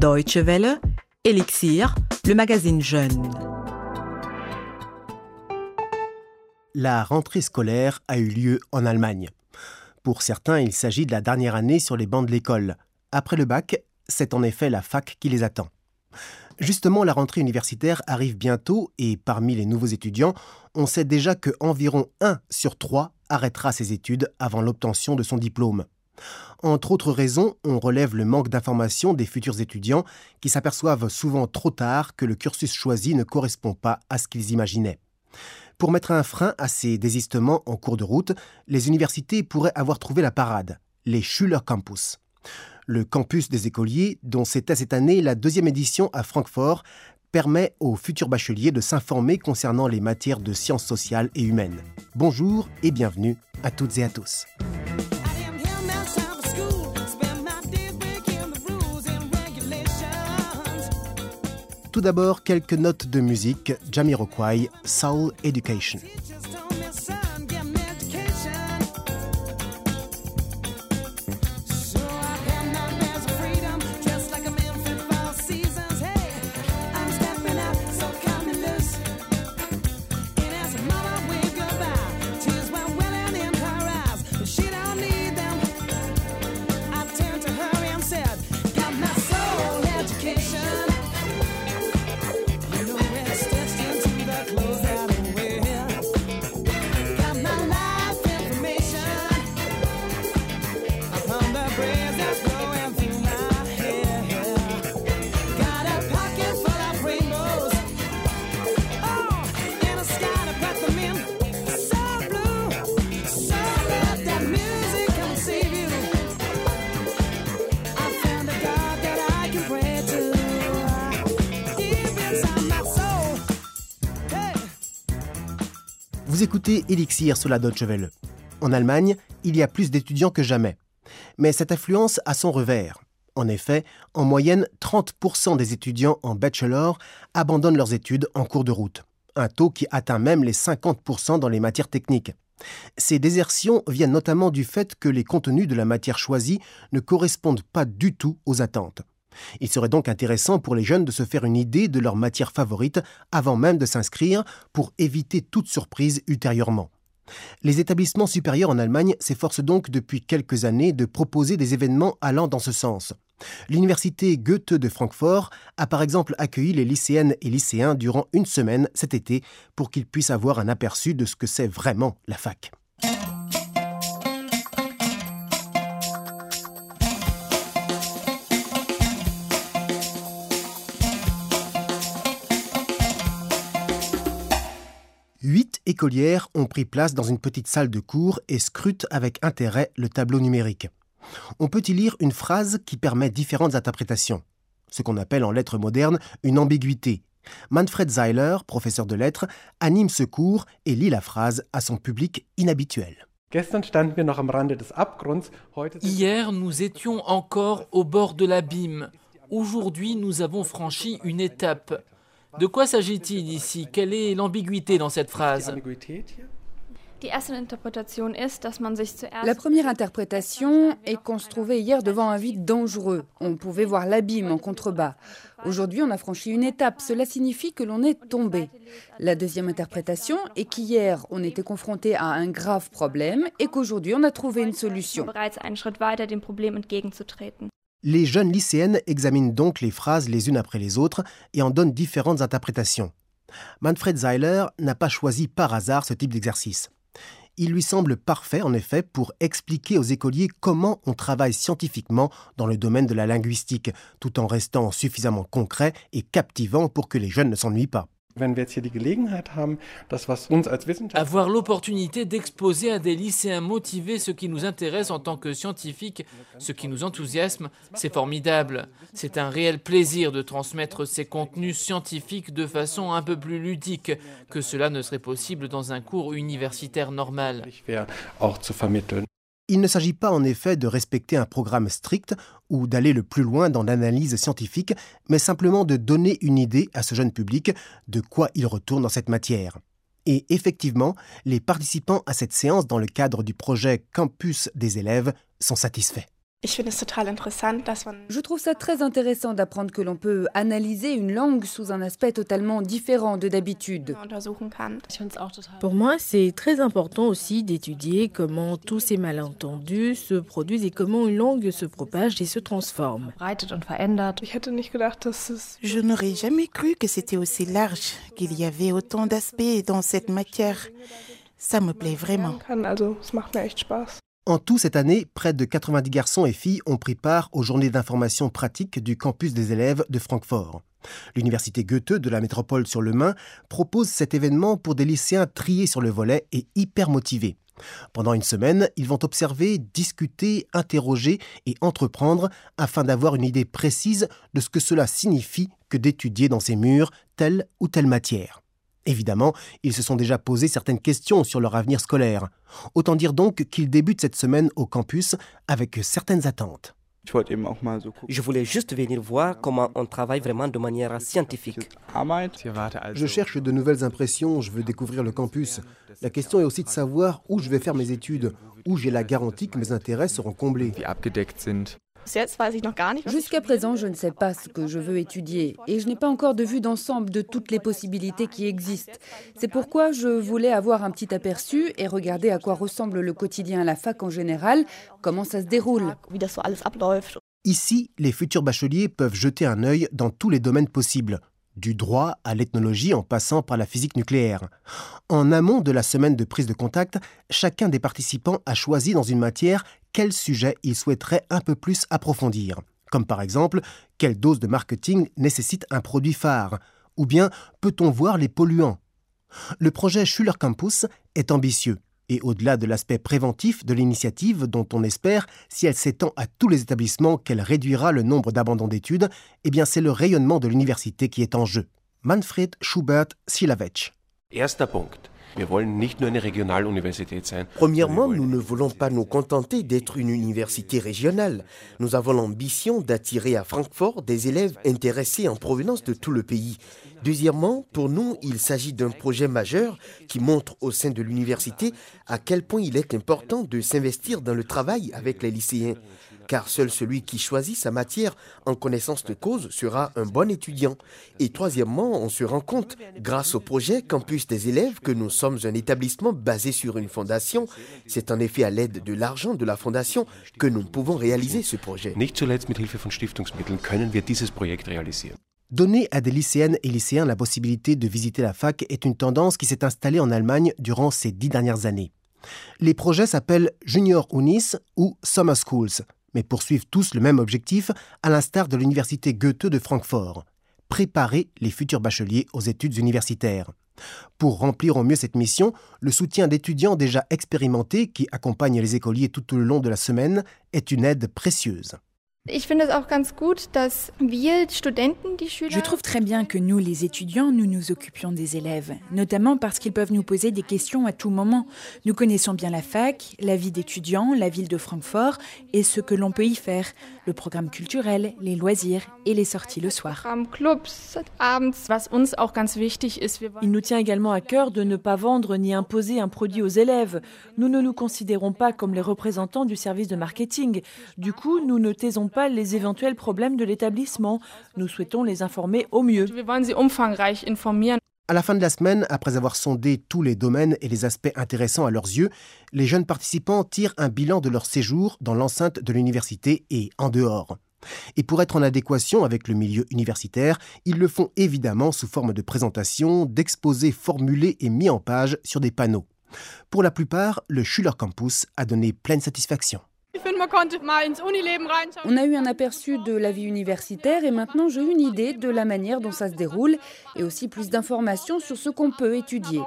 Deutsche Welle, Elixir, le magazine Jeune. La rentrée scolaire a eu lieu en Allemagne. Pour certains, il s'agit de la dernière année sur les bancs de l'école. Après le bac, c'est en effet la fac qui les attend. Justement, la rentrée universitaire arrive bientôt et parmi les nouveaux étudiants, on sait déjà que environ 1 sur 3 arrêtera ses études avant l'obtention de son diplôme. Entre autres raisons, on relève le manque d'information des futurs étudiants qui s'aperçoivent souvent trop tard que le cursus choisi ne correspond pas à ce qu'ils imaginaient. Pour mettre un frein à ces désistements en cours de route, les universités pourraient avoir trouvé la parade, les Schüler Campus. Le campus des écoliers, dont c'était cette année la deuxième édition à Francfort, permet aux futurs bacheliers de s'informer concernant les matières de sciences sociales et humaines. Bonjour et bienvenue à toutes et à tous. Tout d'abord, quelques notes de musique, Jamiroquai, Soul Education. Vous écoutez Elixir sur la Deutsche Welle. En Allemagne, il y a plus d'étudiants que jamais. Mais cette affluence a son revers. En effet, en moyenne, 30% des étudiants en bachelor abandonnent leurs études en cours de route, un taux qui atteint même les 50% dans les matières techniques. Ces désertions viennent notamment du fait que les contenus de la matière choisie ne correspondent pas du tout aux attentes. Il serait donc intéressant pour les jeunes de se faire une idée de leur matière favorite avant même de s'inscrire pour éviter toute surprise ultérieurement. Les établissements supérieurs en Allemagne s'efforcent donc depuis quelques années de proposer des événements allant dans ce sens. L'université Goethe de Francfort a par exemple accueilli les lycéennes et lycéens durant une semaine cet été pour qu'ils puissent avoir un aperçu de ce que c'est vraiment la fac. Écolières ont pris place dans une petite salle de cours et scrutent avec intérêt le tableau numérique. On peut y lire une phrase qui permet différentes interprétations, ce qu'on appelle en lettres modernes une ambiguïté. Manfred Zeiler, professeur de lettres, anime ce cours et lit la phrase à son public inhabituel. Hier, nous étions encore au bord de l'abîme. Aujourd'hui, nous avons franchi une étape. De quoi s'agit-il ici? Quelle est l'ambiguïté dans cette phrase? La première interprétation est qu'on se trouvait hier devant un vide dangereux. On pouvait voir l'abîme en contrebas. Aujourd'hui, on a franchi une étape. Cela signifie que l'on est tombé. La deuxième interprétation est qu'hier, on était confronté à un grave problème et qu'aujourd'hui, on a trouvé une solution. Les jeunes lycéennes examinent donc les phrases les unes après les autres et en donnent différentes interprétations. Manfred Zeiler n'a pas choisi par hasard ce type d'exercice. Il lui semble parfait, en effet, pour expliquer aux écoliers comment on travaille scientifiquement dans le domaine de la linguistique, tout en restant suffisamment concret et captivant pour que les jeunes ne s'ennuient pas. Avoir l'opportunité d'exposer à des lycéens motivés ce qui nous intéresse en tant que scientifiques, ce qui nous enthousiasme, c'est formidable. C'est un réel plaisir de transmettre ces contenus scientifiques de façon un peu plus ludique que cela ne serait possible dans un cours universitaire normal. Il ne s'agit pas en effet de respecter un programme strict ou d'aller le plus loin dans l'analyse scientifique, mais simplement de donner une idée à ce jeune public de quoi il retourne dans cette matière. Et effectivement, les participants à cette séance dans le cadre du projet Campus des élèves sont satisfaits. Je trouve ça très intéressant d'apprendre que l'on peut analyser une langue sous un aspect totalement différent de d'habitude. Pour moi, c'est très important aussi d'étudier comment tous ces malentendus se produisent et comment une langue se propage et se transforme. Je n'aurais jamais cru que c'était aussi large, qu'il y avait autant d'aspects dans cette matière. Ça me plaît vraiment. En tout, cette année, près de 90 garçons et filles ont pris part aux journées d'information pratique du campus des élèves de Francfort. L'université Goethe de la métropole sur le Main propose cet événement pour des lycéens triés sur le volet et hyper motivés. Pendant une semaine, ils vont observer, discuter, interroger et entreprendre afin d'avoir une idée précise de ce que cela signifie que d'étudier dans ces murs telle ou telle matière. Évidemment, ils se sont déjà posé certaines questions sur leur avenir scolaire. Autant dire donc qu'ils débutent cette semaine au campus avec certaines attentes. Je voulais juste venir voir comment on travaille vraiment de manière scientifique. Je cherche de nouvelles impressions, je veux découvrir le campus. La question est aussi de savoir où je vais faire mes études, où j'ai la garantie que mes intérêts seront comblés. Jusqu'à présent, je ne sais pas ce que je veux étudier et je n'ai pas encore de vue d'ensemble de toutes les possibilités qui existent. C'est pourquoi je voulais avoir un petit aperçu et regarder à quoi ressemble le quotidien à la fac en général, comment ça se déroule? Ici, les futurs bacheliers peuvent jeter un œil dans tous les domaines possibles du droit à l'ethnologie en passant par la physique nucléaire. En amont de la semaine de prise de contact, chacun des participants a choisi dans une matière quel sujet il souhaiterait un peu plus approfondir. Comme par exemple, quelle dose de marketing nécessite un produit phare? Ou bien, peut-on voir les polluants? Le projet Schuller Campus est ambitieux. Et au-delà de l'aspect préventif de l'initiative, dont on espère, si elle s'étend à tous les établissements, qu'elle réduira le nombre d'abandons d'études, eh bien c'est le rayonnement de l'université qui est en jeu. Manfred Schubert Silavec. Premièrement, nous ne voulons pas nous contenter d'être une université régionale. Nous avons l'ambition d'attirer à Francfort des élèves intéressés en provenance de tout le pays. Deuxièmement, pour nous, il s'agit d'un projet majeur qui montre au sein de l'université à quel point il est important de s'investir dans le travail avec les lycéens, car seul celui qui choisit sa matière en connaissance de cause sera un bon étudiant. Et troisièmement, on se rend compte, grâce au projet Campus des élèves, que nous sommes un établissement basé sur une fondation. C'est en effet à l'aide de l'argent de la fondation que nous pouvons réaliser ce projet. Donner à des lycéennes et lycéens la possibilité de visiter la fac est une tendance qui s'est installée en Allemagne durant ces dix dernières années. Les projets s'appellent Junior Unis ou Summer Schools, mais poursuivent tous le même objectif, à l'instar de l'université Goethe de Francfort préparer les futurs bacheliers aux études universitaires. Pour remplir au mieux cette mission, le soutien d'étudiants déjà expérimentés qui accompagnent les écoliers tout au long de la semaine est une aide précieuse. Je trouve très bien que nous, les étudiants, nous nous occupions des élèves, notamment parce qu'ils peuvent nous poser des questions à tout moment. Nous connaissons bien la fac, la vie d'étudiants, la ville de Francfort et ce que l'on peut y faire, le programme culturel, les loisirs et les sorties le soir. Il nous tient également à cœur de ne pas vendre ni imposer un produit aux élèves. Nous ne nous considérons pas comme les représentants du service de marketing. Du coup, nous ne taisons pas les éventuels problèmes de l'établissement. Nous souhaitons les informer au mieux. À la fin de la semaine, après avoir sondé tous les domaines et les aspects intéressants à leurs yeux, les jeunes participants tirent un bilan de leur séjour dans l'enceinte de l'université et en dehors. Et pour être en adéquation avec le milieu universitaire, ils le font évidemment sous forme de présentation, d'exposés formulés et mis en page sur des panneaux. Pour la plupart, le Schuller Campus a donné pleine satisfaction. On a eu un aperçu de la vie universitaire et maintenant j'ai une idée de la manière dont ça se déroule et aussi plus d'informations sur ce qu'on peut étudier.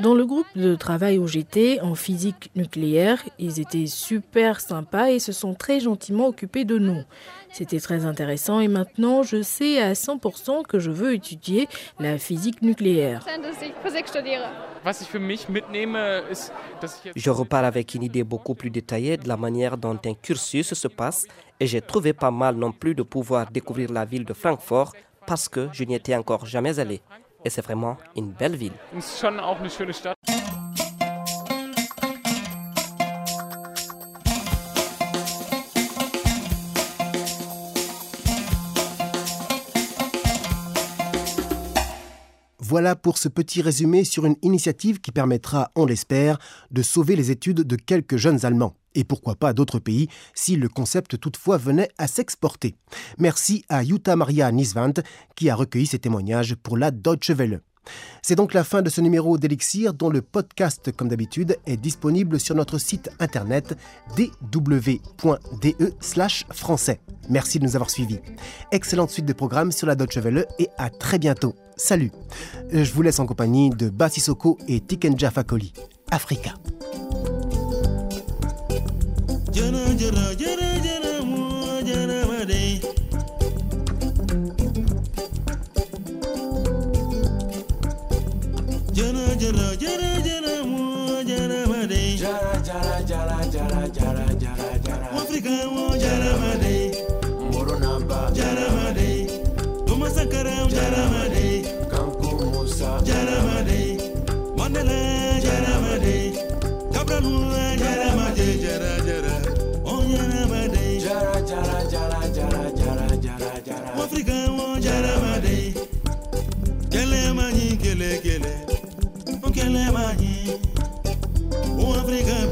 Dans le groupe de travail où j'étais, en physique nucléaire, ils étaient super sympas et se sont très gentiment occupés de nous. C'était très intéressant et maintenant je sais à 100% que je veux étudier la physique nucléaire. Je repars avec une idée beaucoup plus détaillée de la manière dont un cursus se passe et j'ai trouvé pas mal non plus de pouvoir découvrir la ville de Francfort parce que je n'y étais encore jamais allé. Et c'est vraiment une belle ville. Voilà pour ce petit résumé sur une initiative qui permettra, on l'espère, de sauver les études de quelques jeunes Allemands. Et pourquoi pas d'autres pays si le concept toutefois venait à s'exporter. Merci à Jutta Maria Nisvant qui a recueilli ces témoignages pour la Deutsche Welle. C'est donc la fin de ce numéro d'Elixir dont le podcast, comme d'habitude, est disponible sur notre site internet dw.de français. Merci de nous avoir suivis. Excellente suite de programmes sur la Deutsche Welle et à très bientôt. Salut Je vous laisse en compagnie de Bassisoko et Tikenja Fakoli. Africa. jara jara jara jara jara jara. Jara. Oh Africa, oh jara jaramade Moronaba jaramade Jara jaramade Kanko Musa. Jaramade Mandela jaramade Kabranula jaramade jara jara Onyaramade jara jara. Jara jara jara jara jara Africano jaramade Kele mani kele kele. Kele mani Un Africano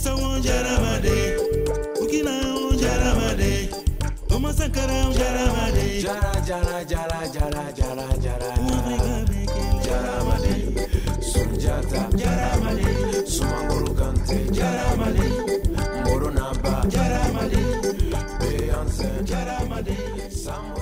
Isa Jaramade, Ukina oh, Jaramade, Thomas Sankara oh, Jaramade, Jara Jara Jara Jara Jara Jara. Jaramade, Sunjata. Jaramade, Sumanguru Kante Jaramade, Moronaba Jaramade, Beyonce. Jaramade, Samuel.